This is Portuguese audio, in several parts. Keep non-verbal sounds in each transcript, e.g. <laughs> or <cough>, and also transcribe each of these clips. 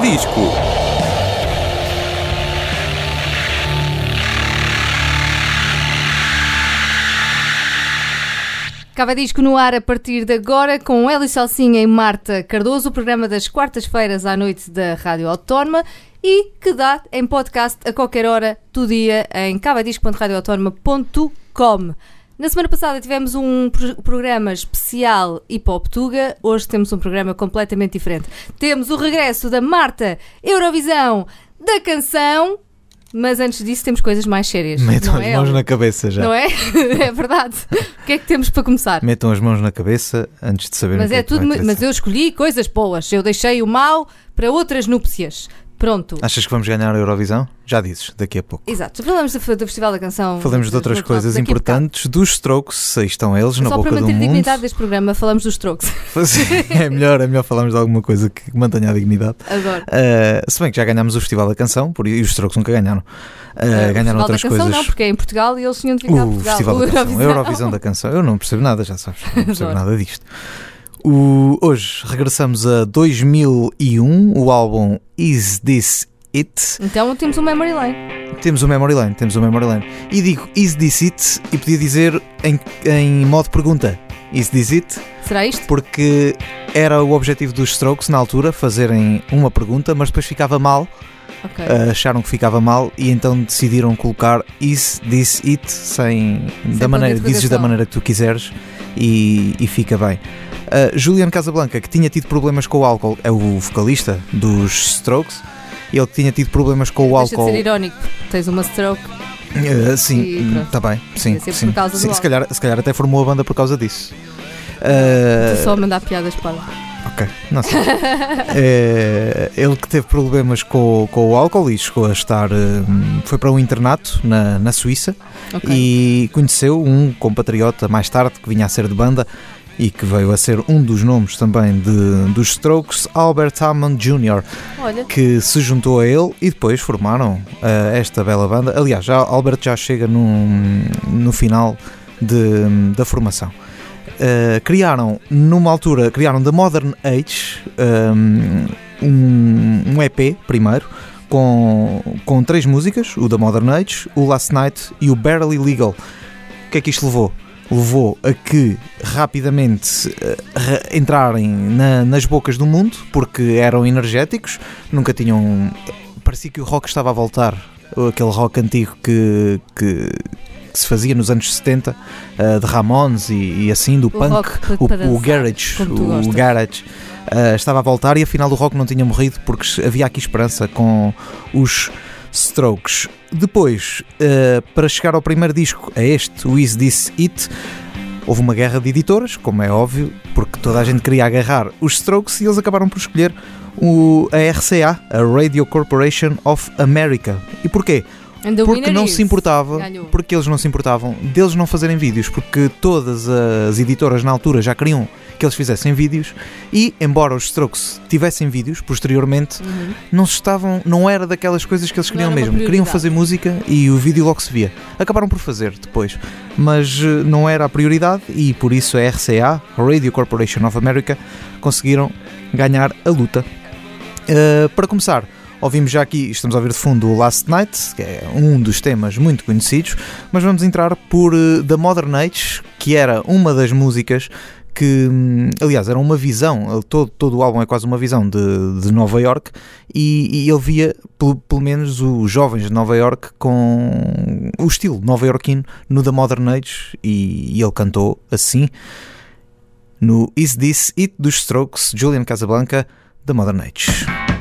Disco. Cava Disco no ar a partir de agora com Hélio Salsinha e Marta Cardoso, o programa das quartas-feiras à noite da Rádio Autónoma e que dá em podcast a qualquer hora do dia em cavadisco.radioautónoma.com. Na semana passada tivemos um pro- programa especial Hip Hop Tuga, hoje temos um programa completamente diferente. Temos o regresso da Marta Eurovisão da canção, mas antes disso temos coisas mais sérias. Metam as é, mãos na cabeça já. Não é? <laughs> é verdade. O que é que temos para começar? Metam as mãos na cabeça antes de saberem Mas o que é que tudo, interessar. mas eu escolhi coisas boas. Eu deixei o mau para outras núpcias. Pronto. Achas que vamos ganhar a Eurovisão? Já dizes, daqui a pouco. Exato. Falamos do, do Festival da Canção. Falamos de outras coisas importantes, dos Strokes, aí estão eles, na Só boca para do manter a mundo. dignidade deste programa, falamos dos strokes. é melhor, é melhor falarmos de alguma coisa que mantenha a dignidade. Agora. Uh, se bem que já ganhámos o Festival da Canção, por, e os Strokes nunca ganharam. Uh, ganharam outras Canção coisas. não, porque é em Portugal e eles tinham de ficar O Portugal. Festival O da Canção, a Eurovisão. Eurovisão da Canção. Eu não percebo nada, já sabes. Não <laughs> percebo nada disto. O- hoje regressamos a 2001, o álbum Is This It? Então temos um Memory Lane. Temos o Memory Lane, temos o Memory Lane. E digo Is This It? E podia dizer em, em modo pergunta Is This It? Será isto? Porque era o objetivo dos Strokes na altura fazerem uma pergunta, mas depois ficava mal Ok. Uh, acharam que ficava mal e então decidiram colocar is this it sem, da ponto maneira dizes da maneira que tu quiseres e, e fica bem. Uh, Julian Casablanca, que tinha tido problemas com o álcool, é o vocalista dos Strokes. Ele que tinha tido problemas com o Deixa de álcool. ser irónico. Tens uma stroke. Uh, sim, está bem. Sim, sim, por causa do sim, se, calhar, se calhar até formou a banda por causa disso. Estou Uh, só a mandar piadas para lá. Ok, não sei. É, <laughs> ele que teve problemas com, com o álcool e chegou a estar. hum, Foi para um internato na, na Suíça Ok. e conheceu um compatriota mais tarde que vinha a ser de banda e que veio a ser um dos nomes também de, dos Strokes, Albert Hammond Jr., Olha, que se juntou a ele e depois formaram ah, esta bela banda. Aliás, já, Albert já chega num- no final de- da formação. Uh, criaram numa altura, criaram The Modern Age um, um EP primeiro com, com três músicas, o The Modern Age, o Last Night e o Barely Legal. O que é que isto levou? Levou a que rapidamente uh, ra- entrarem na- nas bocas do mundo porque eram energéticos, nunca tinham. Parecia que o rock estava a voltar, aquele rock antigo que, que, que se fazia nos anos 70, uh, de Ramones e, e assim, do o punk, o, o garage, o gostas. garage uh, estava a voltar e afinal o rock não tinha morrido porque havia aqui esperança com os Strokes. Depois, uh, para chegar ao primeiro disco, a este, o Is This It, houve uma guerra de editoras, como é óbvio, porque toda a gente queria agarrar os Strokes e eles acabaram por escolher o, a RCA, a Radio Corporation of America. E porquê? Porque não se importava, Ganhou. porque eles não se importavam deles não fazerem vídeos, porque todas as editoras na altura já queriam que eles fizessem vídeos e embora os Strokes tivessem vídeos posteriormente, Uhum. não se estavam, não era daquelas coisas que eles queriam mesmo, queriam fazer música e o vídeo logo se via. Acabaram por fazer depois, mas eh, não era a prioridade e por isso a RCA, a Radio Corporation of America, conseguiram ganhar a luta. Uh, para começar, ouvimos já aqui, estamos a ouvir de fundo o Last Night, que é um dos temas muito conhecidos, mas vamos entrar por uh, The Modern Age, que era uma das músicas que, hum, aliás, era uma visão, todo, todo o álbum é quase uma visão de, de Nova York e, e ele via, pelo, pelo menos, os jovens de Nova York com o estilo nova-iorquino no The Modern Age e, e ele cantou assim no Is This It dos Strokes, Julian Casablanca, The Modern Age.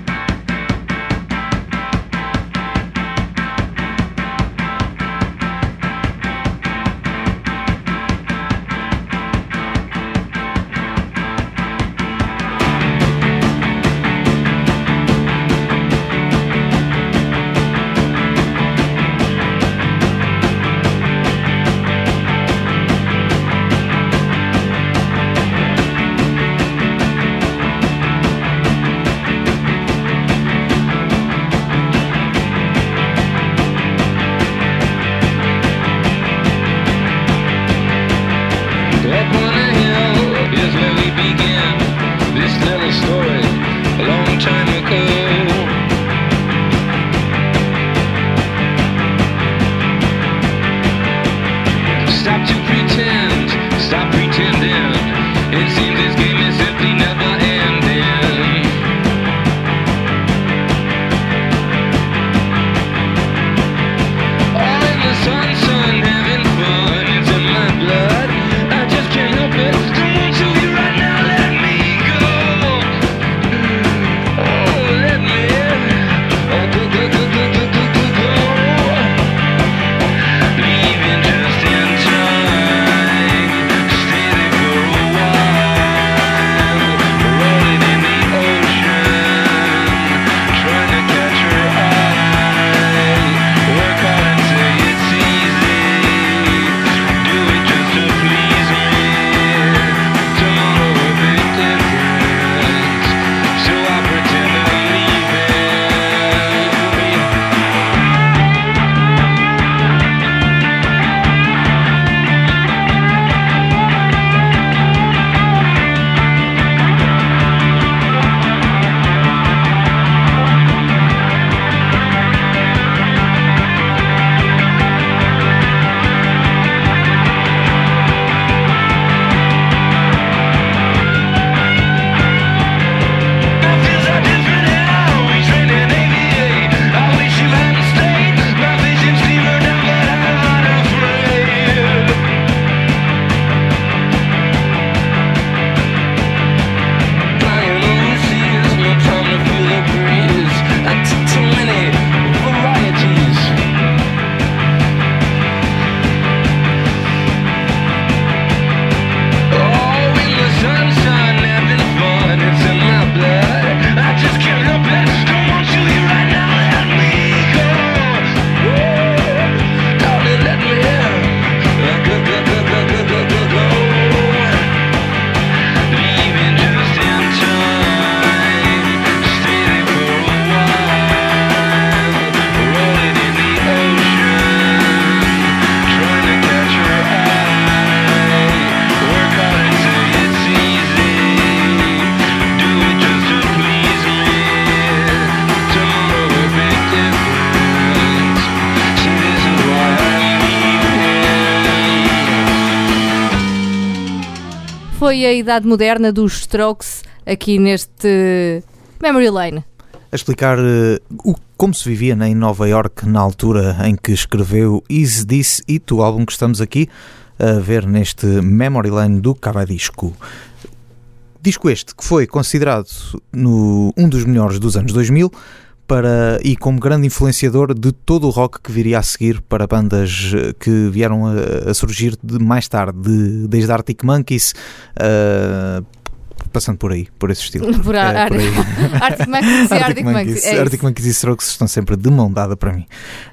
Foi a idade moderna dos Strokes aqui neste Memory Lane? A explicar uh, o, como se vivia em Nova York na altura em que escreveu Is This It, o álbum que estamos aqui a ver neste Memory Lane do Cavadisco. Disco este que foi considerado no, um dos melhores dos anos 2000 para, e como grande influenciador de todo o rock que viria a seguir para bandas eh, que vieram a, a surgir de mais tarde, de, desde Arctic Monkeys, uh, passando por aí, por esse estilo. Por, É, ar, por aí. Arctic Monkeys e Arctic Monkeys. É Arctic. Monkeys e Strokes estão sempre de mão dada para mim.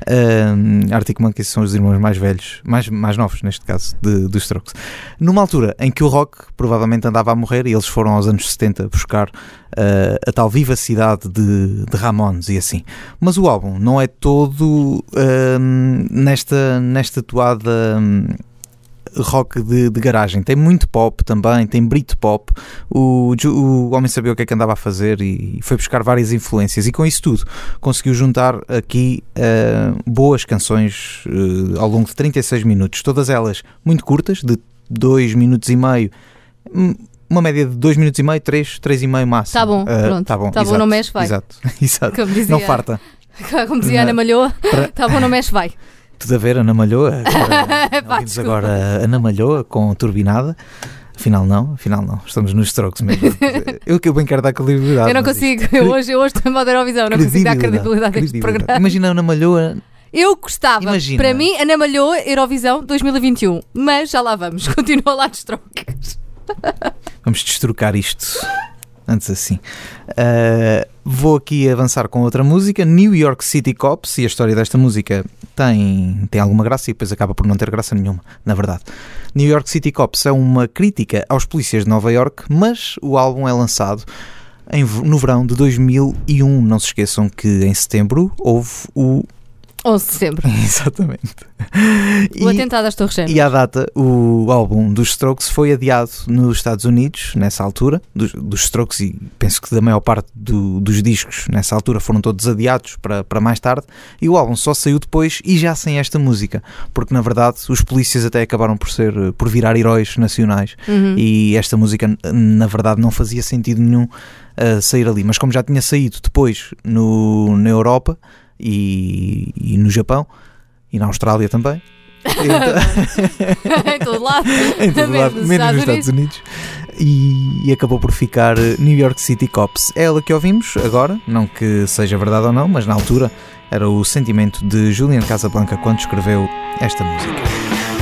Um, Arctic Monkeys são os irmãos mais velhos, mais, mais novos neste caso, de, dos Strokes. Numa altura em que o rock provavelmente andava a morrer e eles foram aos anos 70 buscar uh, a tal vivacidade de, de Ramones e assim. Mas o álbum não é todo um, nesta, nesta toada. um, rock de, de garagem, tem muito pop também, tem Britpop. O, o homem sabia o que é que andava a fazer e foi buscar várias influências, e com isso tudo conseguiu juntar aqui eh, boas canções eh, ao longo de 36 minutos, todas elas muito curtas, de 2 minutos e meio. hum, Uma média de 2 minutos e meio, 3, 3 e meio máximo. Tá bom, Eh, pronto. Tá bom, Tá bom, exato, não mexe, vai. Exato, <laughs> exato. Como dizia, Não farta. <laughs> Como dizia Ana Malhoa, Para- tá bom, não mexe, vai. Tudo a ver, Ana Malhoa. <laughs> Ouvimos agora a Ana Malhoa com turbinada. Afinal não, afinal não. Estamos nos strokes mesmo. <laughs> Eu que eu bem quero dar credibilidade. Eu não consigo, eu hoje, eu hoje estou em modo Eurovisão, não consigo dar credibilidade a este programa. Imagina a Ana Malhoa. Eu gostava, Imagina. para mim, Ana Malhoa, Eurovisão 2021, mas já lá vamos, <laughs> continua lá de Strokes. Vamos destrocar isto. Antes assim. Uh, vou aqui avançar com outra música, New York City Cops, e a história desta música tem, tem alguma graça e depois acaba por não ter graça nenhuma, na verdade. New York City Cops é uma crítica aos polícias de Nova York, mas o álbum é lançado em no verão de 2001. Não se esqueçam que em setembro houve o. 11 de setembro, Exatamente. o E- atentado às Torres Gêmeas. e à data, o álbum dos Strokes foi adiado nos Estados Unidos, nessa altura, dos, dos Strokes, e penso que da maior parte do- dos discos nessa altura foram todos adiados para, para mais tarde, e o álbum só saiu depois e já sem esta música, porque na verdade os polícias até acabaram por ser, eh, por virar heróis nacionais, Uhum. e esta música na verdade não fazia sentido nenhum uh, sair ali, mas como já tinha saído depois no, na Europa e, e no Japão, e na Austrália também. então- <laughs> em todo lado, <laughs> em todo Menos lado, nos menos nos Estados Estados Unidos. E, e acabou por ficar eh, New York City Cops. É ela que ouvimos agora, não que seja verdade ou não, mas na altura era o sentimento de Julian Casablanca quando escreveu esta música.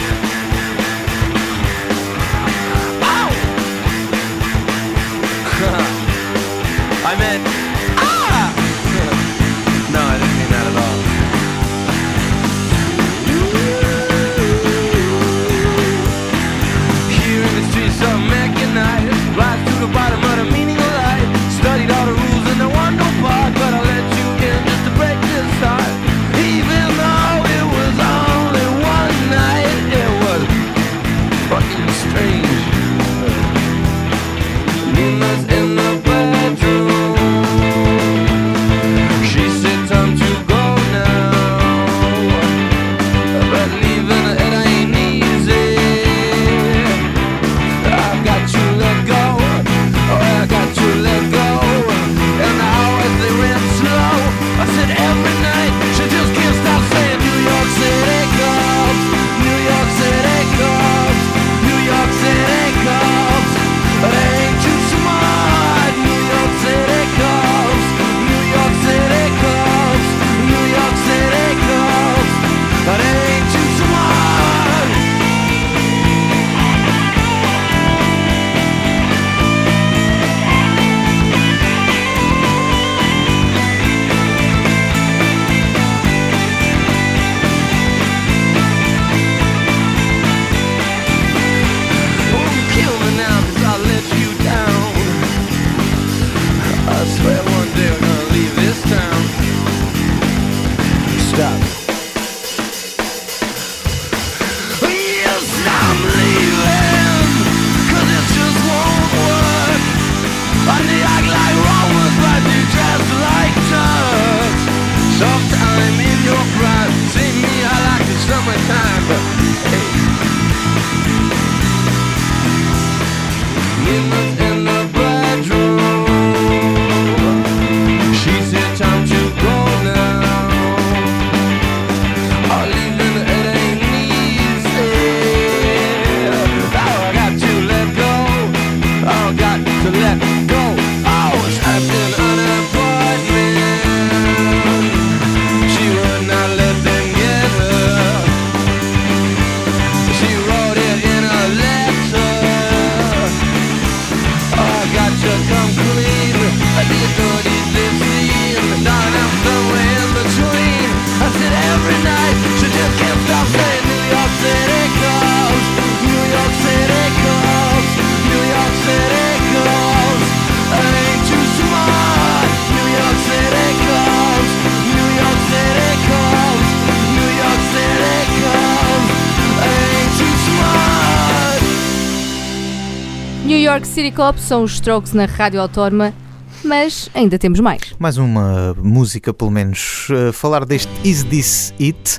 But one day we're gonna leave York City Cops são os Strokes na Rádio Autónoma, mas ainda temos mais. Mais uma música, pelo menos. Uh, falar deste Is This It?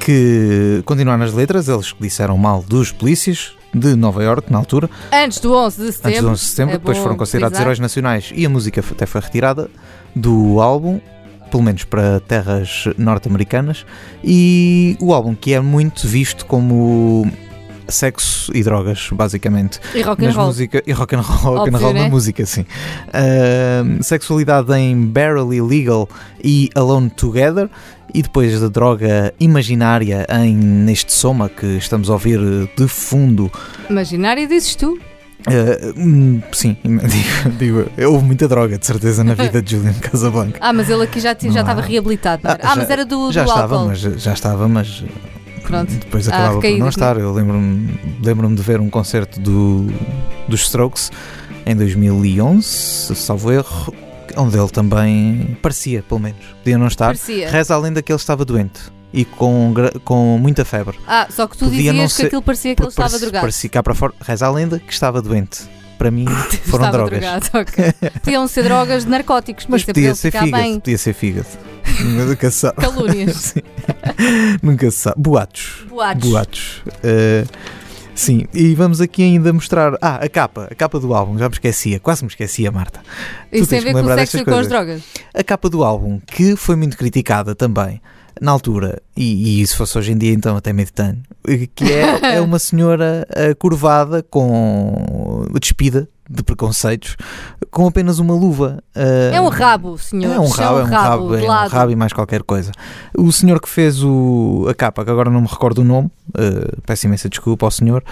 Que continuar nas letras, eles disseram mal dos polícias de Nova York na altura. Antes do 11 de setembro. Antes do 11 de setembro, É depois bom foram considerados heróis nacionais e a música até foi retirada do álbum, pelo menos para terras norte-americanas. E o álbum que é muito visto como sexo e drogas, basicamente. E rock and Nas roll. música, e rock and roll, rock and Óbvio, roll na né? música, sim. Ahm, sexualidade em Barely Legal e Alone Together. E depois da droga imaginária em Neste Soma, que estamos a ouvir de fundo. Imaginário dizes tu. Hum, sim, <laughs> digo, digo, houve muita droga, de certeza, na vida de Julian Casablanca. Ah, mas ele aqui já, Não já há. estava reabilitado. não era? Ah, Ah, já- mas era do, já do estava, álcool. mas já estava, mas Pronto. depois Ah, acabava por não estar. Eu lembro-me lembro de ver um concerto do, dos Strokes em 2011, salvo erro, onde ele também parecia, pelo menos, podia não estar. Parecia. Reza a lenda que ele estava doente e com, com muita febre. Ah, só que tu Podia dizias que ser- aquilo parecia que ele estava drogado. Parecia cá para fora. Reza a lenda que estava doente. Para mim <laughs> foram estava drogas. drogado, ok. <laughs> Podiam ser drogas de narcóticos, mas, podia ser fígado. bem. Podia ser fígado. Nunca se sabe. Calúnias. <laughs> Nunca se sabe. Boatos. Boatos. Boatos. Uh, sim, e vamos aqui ainda mostrar. Ah, a capa, a capa do álbum, já me esquecia, quase me esquecia, Marta. Isso tem tens a ver com o sexo e com as drogas. A capa do álbum, que foi muito criticada também na altura, e, e se fosse hoje em dia, então até meditando, que é, <laughs> é uma senhora uh, curvada, com despida de preconceitos, com apenas uma luva. uh, É um rabo, senhor. é um rabo, é um rabo, é um lado. rabo e mais qualquer coisa. O senhor que fez o, a capa, que agora não me recordo o nome, uh, peço imensa desculpa ao senhor,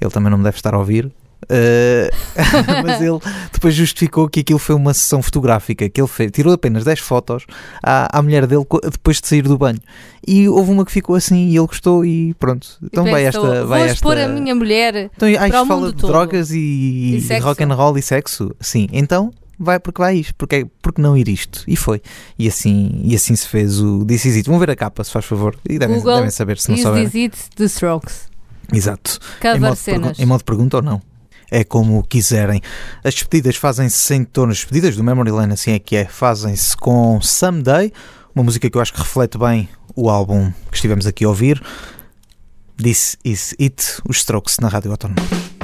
ele também não me deve estar a ouvir. Uh, <laughs> mas ele depois justificou que aquilo foi uma sessão fotográfica que ele fez, tirou apenas 10 fotos à, à mulher dele depois de sair do banho e houve uma que ficou assim e ele gostou e pronto então E vai esta vai Vou esta expor a minha mulher. então, para isto o fala mundo de todo. drogas e, E e rock and roll e sexo. Sim, então vai porque vai isto, porque, porque não ir isto? E foi. E assim, e assim se fez o This Is It. Vão ver a capa, se faz favor. E devem, Google devem saber se não Is souberem. This It The Strokes. Exato. Em Cover modo, de cenas. em modo de pergunta ou não? É como quiserem. As despedidas fazem-se em torno. As despedidas do Memory Lane, assim é que é, fazem-se com Someday, uma música que eu acho que reflete bem o álbum que estivemos aqui a ouvir. This Is It, os Strokes na Rádio Autónoma.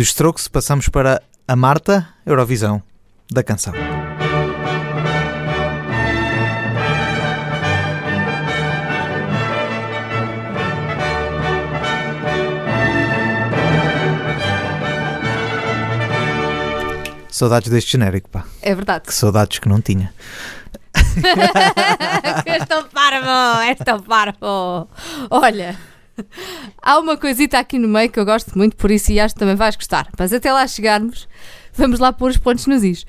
Dos Strokes passamos para a Marta Eurovisão da canção. Saudades deste genérico, pá. É verdade. Que saudades que não tinha. <laughs> és tão parvo, és tão parvo. Olha, <laughs> há uma coisita aqui no meio que eu gosto muito, por isso e acho que também vais gostar. Mas até lá chegarmos, vamos lá pôr os pontos nos is.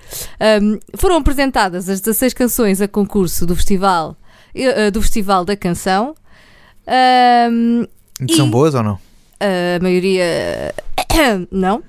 Um, foram apresentadas as 16 canções a concurso do Festival, eh, do festival da Canção. Um, São E- boas ou não? a maioria. <coughs> Não.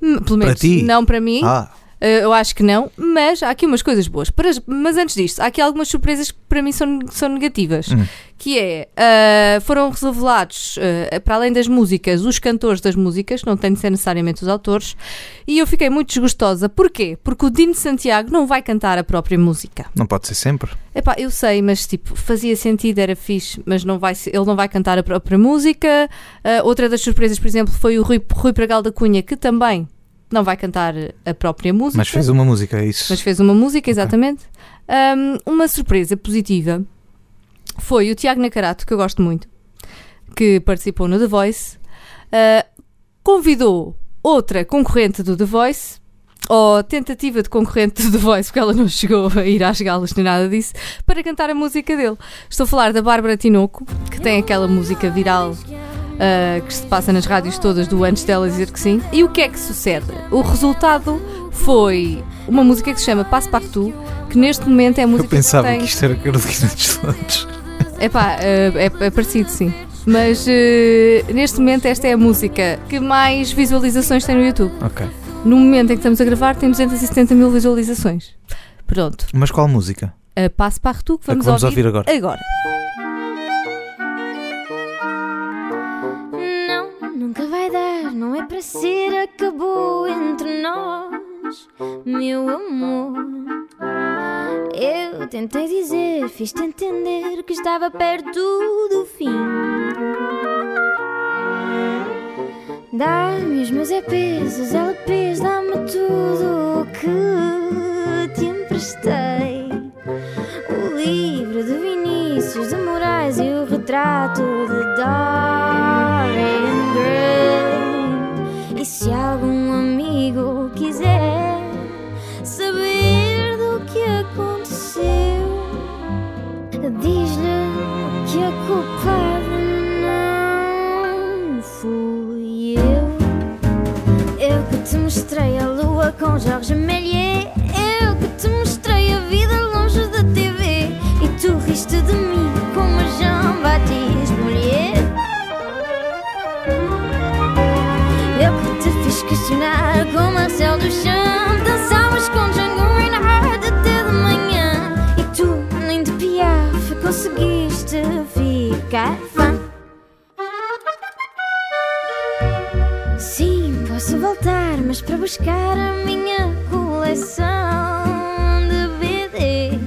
Pelo Para menos ti? não para mim. Ah, eu acho que não, mas há aqui umas coisas boas. Mas antes disto, há aqui algumas surpresas que para mim são, são negativas. Hum. Que é, uh, foram revelados, uh, para além das músicas, os cantores das músicas, não tem de ser necessariamente os autores, e eu fiquei muito desgostosa. Porquê? Porque o Dino Santiago não vai cantar a própria música. não pode ser sempre. Epá, eu sei, mas tipo, fazia sentido, era fixe, mas não vai ele não vai cantar a própria música. Uh, outra das surpresas, por exemplo, foi o Rui, Rui Pragal da Cunha, que também não vai cantar a própria música. Mas fez uma música, é isso. Mas fez uma música, exatamente. Um, uma surpresa positiva foi o Tiago Nacarato, que eu gosto muito, que participou no The Voice, uh, convidou outra concorrente do The Voice, ou tentativa de concorrente do The Voice, porque ela não chegou a ir às galas nem nada disso, para cantar a música dele. Estou a falar da Bárbara Tinoco, que tem aquela música viral uh, que se passa nas rádios todas do antes dela dizer que sim. E o que é que sucede? O resultado foi uma música que se chama Passepartout, que neste momento é a música Eu pensava que tem... que isto era Carolina dos Landes. Epá, é, é, é parecido, sim. Mas eh, neste momento esta é a música que mais visualizações tem no YouTube. Ok. No momento em que estamos a gravar tem 270 mil visualizações. Pronto. Mas qual música? A Passepartout que A que vamos, vamos ouvir agora. agora. É para ser, acabou entre nós, meu amor. Eu tentei dizer, fiz-te entender que estava perto do fim. Dá-me os meus EPs, os LPs, dá-me tudo o que te emprestei. O livro de Vinícius de Moraes e o retrato de Dorian se algum amigo quiser saber do que aconteceu, diz-lhe que a culpada não fui eu. Eu que te mostrei a lua com Jorge Méliès. Com Marcel Duchamp. Dançavas com Django Reinhardt até de manhã. E tu, nem de piaf, conseguiste ficar fã. Sim, posso voltar, mas para buscar a minha coleção de BD.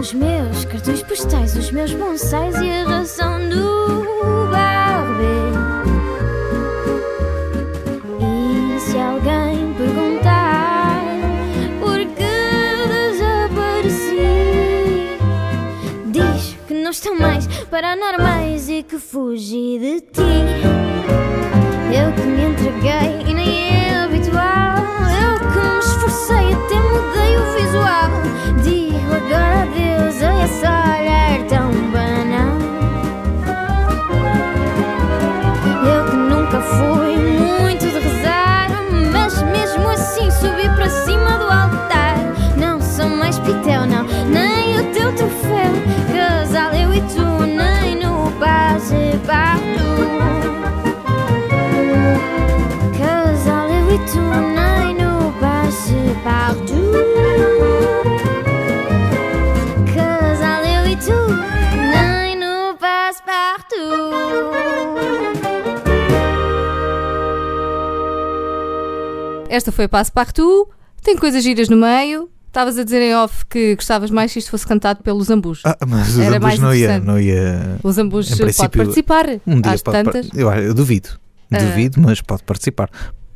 Os meus cartões postais, os meus bonsais e a ração paranormais e que fugi de ti. Eu que me entreguei e nem é habitual. Eu que me esforcei, até mudei o visual. Digo agora adeus a esse Esta foi a Passepartout. Tem coisas giras no meio. Estavas a dizer em off que gostavas mais se isto fosse cantado pelos Zambus. Ah, mas o Era Zambus não ia, não ia. Os Zambus pode participar. Um dia às pode tantas. eu, eu duvido. Ah. Duvido, mas pode participar.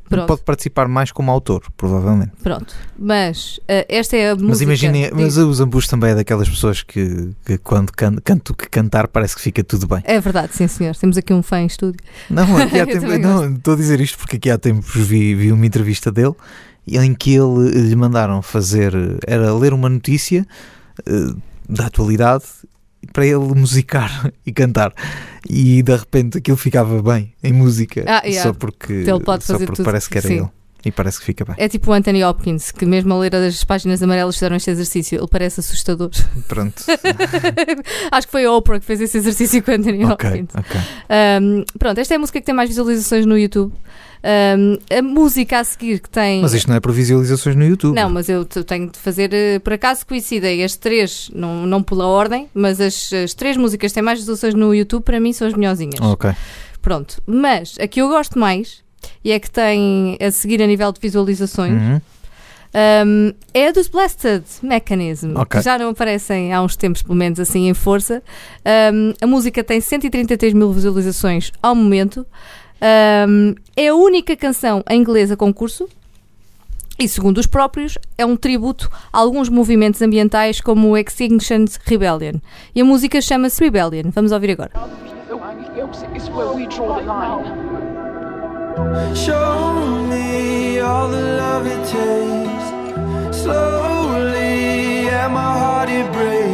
Pronto. Pode participar mais como autor, provavelmente. Pronto. Mas eh, esta é a música. Mas imaginem, Diz. mas o Zambujo também é daquelas pessoas que, que quando can, canto que cantar parece que fica tudo bem. É verdade, sim senhor. Temos aqui um fã em estúdio. Não, <laughs> aqui há também não, estou a dizer isto porque aqui há tempos vi, vi uma entrevista dele em que ele lhe mandaram fazer, era ler uma notícia eh, da atualidade para ele musicar <laughs> e cantar. E de repente aquilo ficava bem em música, Ah, yeah. só porque, Ele pode só porque tudo, parece que era sim. ele. E parece que fica bem. É tipo o Anthony Hopkins, que mesmo a ler as páginas amarelas fizeram este exercício. Ele parece assustador. <laughs> Pronto. Acho que foi a Oprah que fez esse exercício com o Anthony ok, Hopkins. ok. Um, pronto, esta é a música que tem mais visualizações no YouTube. Um, a música a seguir que tem. Mas isto não é para visualizações no YouTube. Não, mas eu tenho de fazer. eh, Por acaso coincidem as três, não, não pela ordem, mas as, as três músicas que têm mais visualizações no YouTube para mim são as melhorzinhas. Ok. Pronto. Mas a que eu gosto mais e é que tem a seguir a nível de visualizações Uhum. um, é a dos Blasted Mechanism, Ok. que já não aparecem há uns tempos, pelo menos assim, em força. Um, a música tem 133 mil visualizações ao momento. Um, é a única canção em inglês a concurso. E, segundo os próprios, é um tributo a alguns movimentos ambientais como o Extinction Rebellion. E a música chama-se Rebellion. Vamos ouvir agora. It's where we draw the line. Show me all the love it takes. Slowly, and my heart it breaks.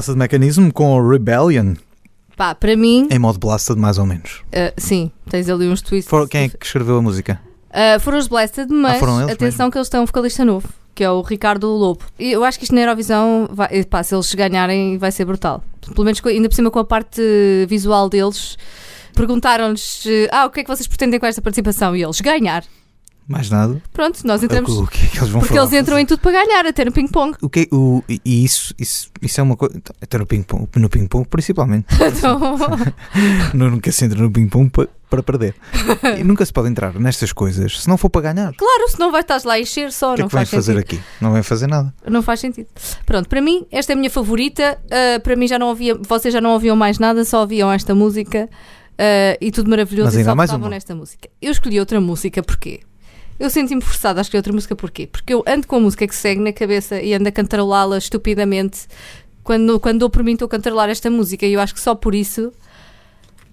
Blasted Mechanism com o Rebellion, Pá, para mim, em modo Blasted mais ou menos. uh, sim, tens ali uns twists. For- quem é que escreveu a música? Uh, foram os Blasted, mas Ah, atenção que eles têm um vocalista novo, que é o Ricardo Lobo. E eu acho que isto na Eurovisão, vai, eh, pá, se eles ganharem, vai ser brutal. Pelo menos ainda por cima com a parte visual deles. Perguntaram-lhes: Ah, o que é que vocês pretendem com esta participação? E eles: Ganhar. Mais nada. Pronto, nós entramos. O que é que eles vão Porque falar? eles entram em tudo para ganhar, até no ping-pong. O que, o, e e isso, isso, isso é uma coisa. Até no ping-pong, no ping-pong principalmente. <laughs> Então, <laughs> Nu- Nunca se entra no ping-pong para, para perder. <laughs> e nunca se pode entrar nestas coisas se não for para ganhar. Claro, se não vai estar lá a encher só, O que é que faz fazer aqui? Não vem fazer nada. Não faz sentido. Pronto, para mim, esta é a minha favorita. Uh, para mim já não ouvia, vocês já não ouviam mais nada, só ouviam esta música uh, e tudo maravilhoso Mas e ainda só há mais uma. nesta música. Eu escolhi outra música porquê? Eu senti-me forçada a escolher outra música porquê? Porque eu ando com a música que segue na cabeça e ando a cantarolá-la estupidamente. Quando, quando dou por mim, estou a cantarolar esta música e eu acho que só por isso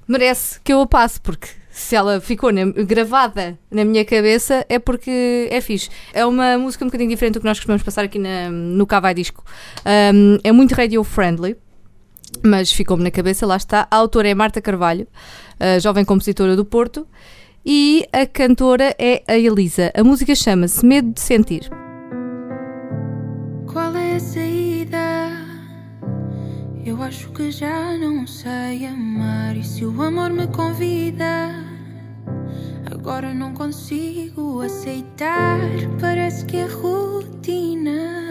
merece que eu a passe, porque se ela ficou na- gravada na minha cabeça é porque é fixe. É uma música um bocadinho diferente do que nós costumamos passar aqui na- no Cavai Disco. Um, é muito radio friendly, mas ficou-me na cabeça, lá está. A autora é Marta Carvalho, jovem compositora do Porto, e a cantora é a Elisa. A música chama-se Medo de Sentir. Qual é a saída? Eu acho que já não sei amar. E se o amor me convida? Agora não consigo aceitar. Parece que é rotina.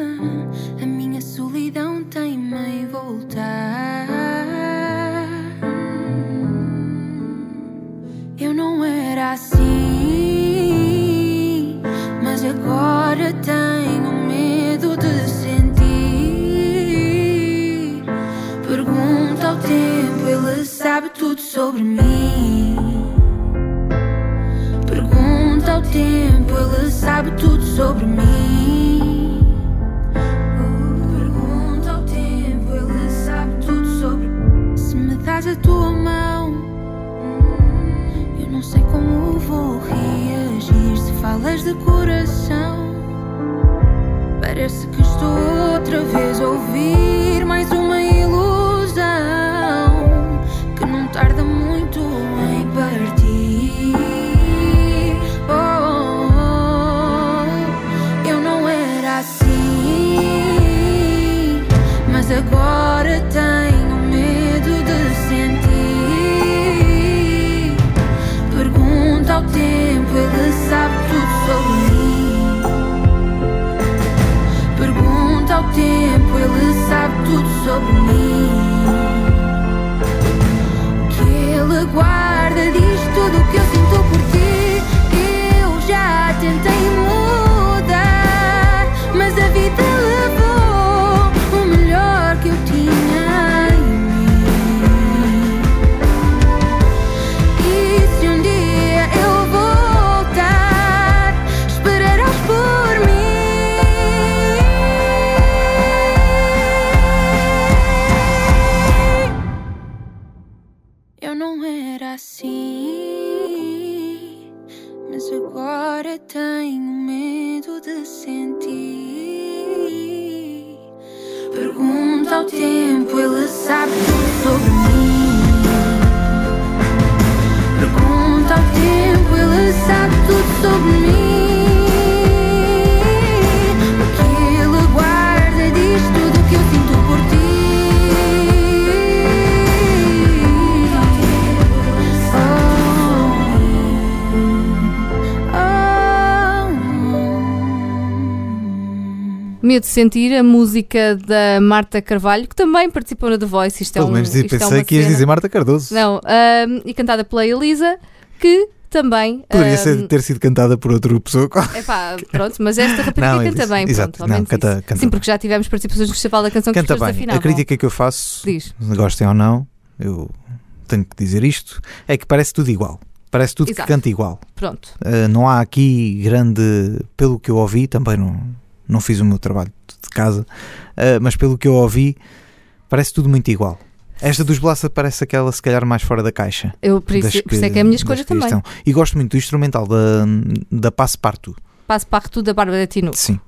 Sobre mim. Pergunta ao tempo, ele sabe tudo sobre mim. Pergunta ao tempo, ele sabe tudo sobre Se me das a tua mão, eu não sei como vou reagir se falas de coração. Parece que estou outra vez a ouvir Pergunta ao tempo, ele sabe tudo sobre mim. Pergunta ao tempo, ele sabe tudo sobre mim. De Sentir, a música da Marta Carvalho, que também participou na The Voice. Isto é Pelo um, menos isto é pensei uma que ias cena. dizer Marta Cardoso. Não, e cantada pela Elisa, que também. Poderia ser- ter sido cantada por outra pessoa. Epá, pronto, mas esta rapariga Não, é canta bem, Exato, pronto, não, canta- isso. canta Sim, bem. porque já tivemos participações no Festival da Canção que Canta pessoas bem. afinavam. A crítica que eu faço, Diz. gostem ou não, eu tenho que dizer isto, é que parece tudo igual. Parece tudo Exato. que canta igual. Pronto. Uh, não há aqui grande. Pelo que eu ouvi, também não, não fiz o meu trabalho de casa, uh, mas pelo que eu ouvi, parece tudo muito igual. Esta dos Blassa parece aquela, se calhar, mais fora da caixa. Eu, por isso, das por isso é que é a minha escolha que também. estão. E gosto muito do instrumental da, da Passepartout. Tudo da Bárbara Tino, Sim.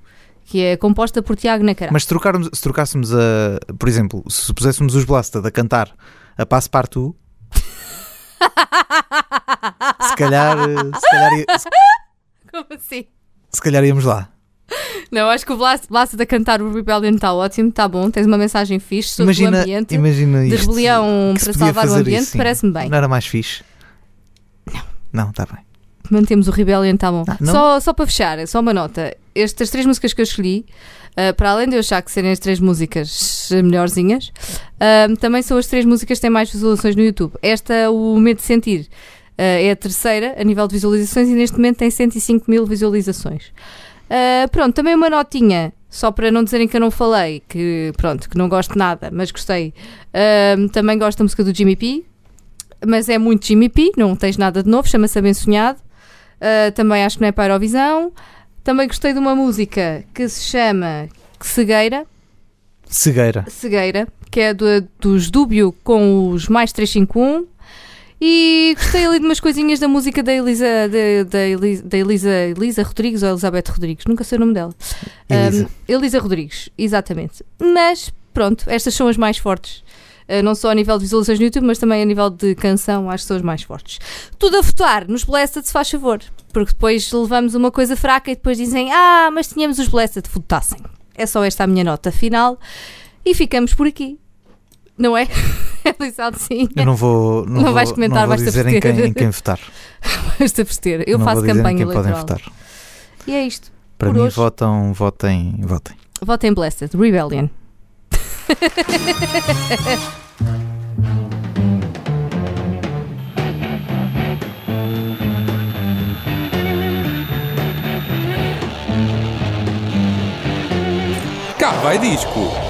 que é composta por Tiago Nacará. Mas se, trocarmos, se trocássemos a. Por exemplo, se puséssemos os Blasta a cantar a Passepartout. <laughs> se calhar. Se calhar, se, Como assim? se calhar íamos lá. <laughs> Não, acho que o Blas, Blas de cantar o Rebellion está ótimo, está bom, tens uma mensagem fixe sobre o Imagina, ambiente. imagina de isto, rebelião que se para salvar o ambiente, parece-me bem. Não era mais fixe? Não. Não, está bem. Mantemos o Rebellion, está bom. Ah, não? só, só para fechar, só uma nota. Estas três músicas que eu escolhi, ah, para além de eu achar que serem as três músicas melhorzinhas, ah, também são as três músicas que têm mais visualizações no YouTube. Esta, o Medo de Sentir, Uh, é a terceira a nível de visualizações e neste momento tem 105 mil visualizações. Uh, pronto, também uma notinha, só para não dizerem que eu não falei, que pronto, que não gosto de nada, mas gostei. Uh, também gosto da música do Jimmy P, mas é muito Jimmy P, não tens nada de novo, chama-se Abençonhado. Uh, também acho que não é para a Eurovisão. Também gostei de uma música que se chama Cegueira, Cegueira. Cegueira, que é do, dos Dúbio com os mais 351. E gostei ali de umas coisinhas da música da Elisa, da, da Elisa, da Elisa, Elisa Rodrigues ou Elizabeth Rodrigues, nunca sei o nome dela. Elisa. Um, Elisa Rodrigues, exatamente. Mas pronto, estas são as mais fortes. Uh, não só a nível de visualizações no YouTube, mas também a nível de canção, acho que são as mais fortes. Tudo a votar nos Blessed, se faz favor, porque depois levamos uma coisa fraca e depois dizem: Ah, mas tínhamos os Blessed, votassem. É só esta a minha nota final e ficamos por aqui. Não é? <laughs> Elisa sim. Eu não vou. Não, Não vou, vais comentar, não vou dizer em quem, em quem votar. <laughs> Basta abster. Eu não faço vou dizer em campanha quem podem eleitoral. votar. E é isto. Para Por mim, hoje. votam, votem, votem. Votem Blessed. Rebellion. Cá vai disco.